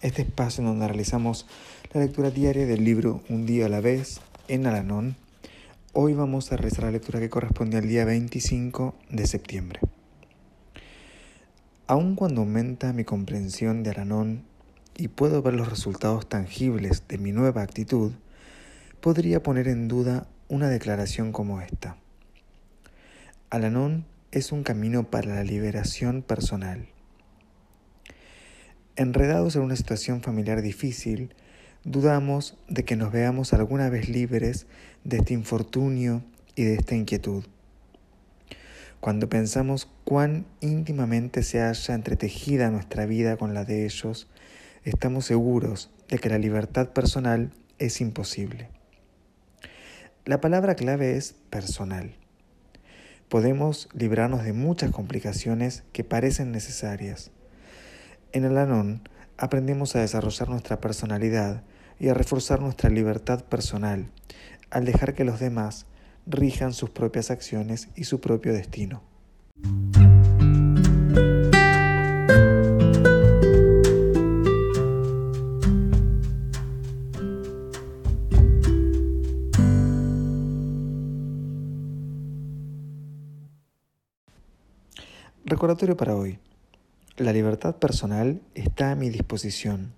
este espacio en donde realizamos la lectura diaria del libro Un día a la vez en Alanón Hoy vamos a realizar la lectura que corresponde al día 25 de septiembre. Aun cuando aumenta mi comprensión de Aranón y puedo ver los resultados tangibles de mi nueva actitud, podría poner en duda una declaración como esta. Alanón es un camino para la liberación personal. Enredados en una situación familiar difícil, dudamos de que nos veamos alguna vez libres de este infortunio y de esta inquietud. Cuando pensamos cuán íntimamente se haya entretejida nuestra vida con la de ellos, estamos seguros de que la libertad personal es imposible. La palabra clave es personal. Podemos librarnos de muchas complicaciones que parecen necesarias. En el Anón aprendemos a desarrollar nuestra personalidad y a reforzar nuestra libertad personal, al dejar que los demás rijan sus propias acciones y su propio destino. Recordatorio para hoy. La libertad personal está a mi disposición.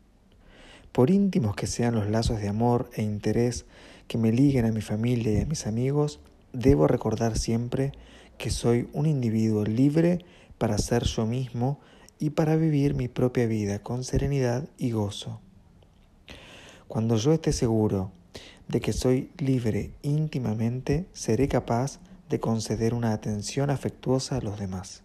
Por íntimos que sean los lazos de amor e interés que me liguen a mi familia y a mis amigos, debo recordar siempre que soy un individuo libre para ser yo mismo y para vivir mi propia vida con serenidad y gozo. Cuando yo esté seguro de que soy libre íntimamente, seré capaz de conceder una atención afectuosa a los demás.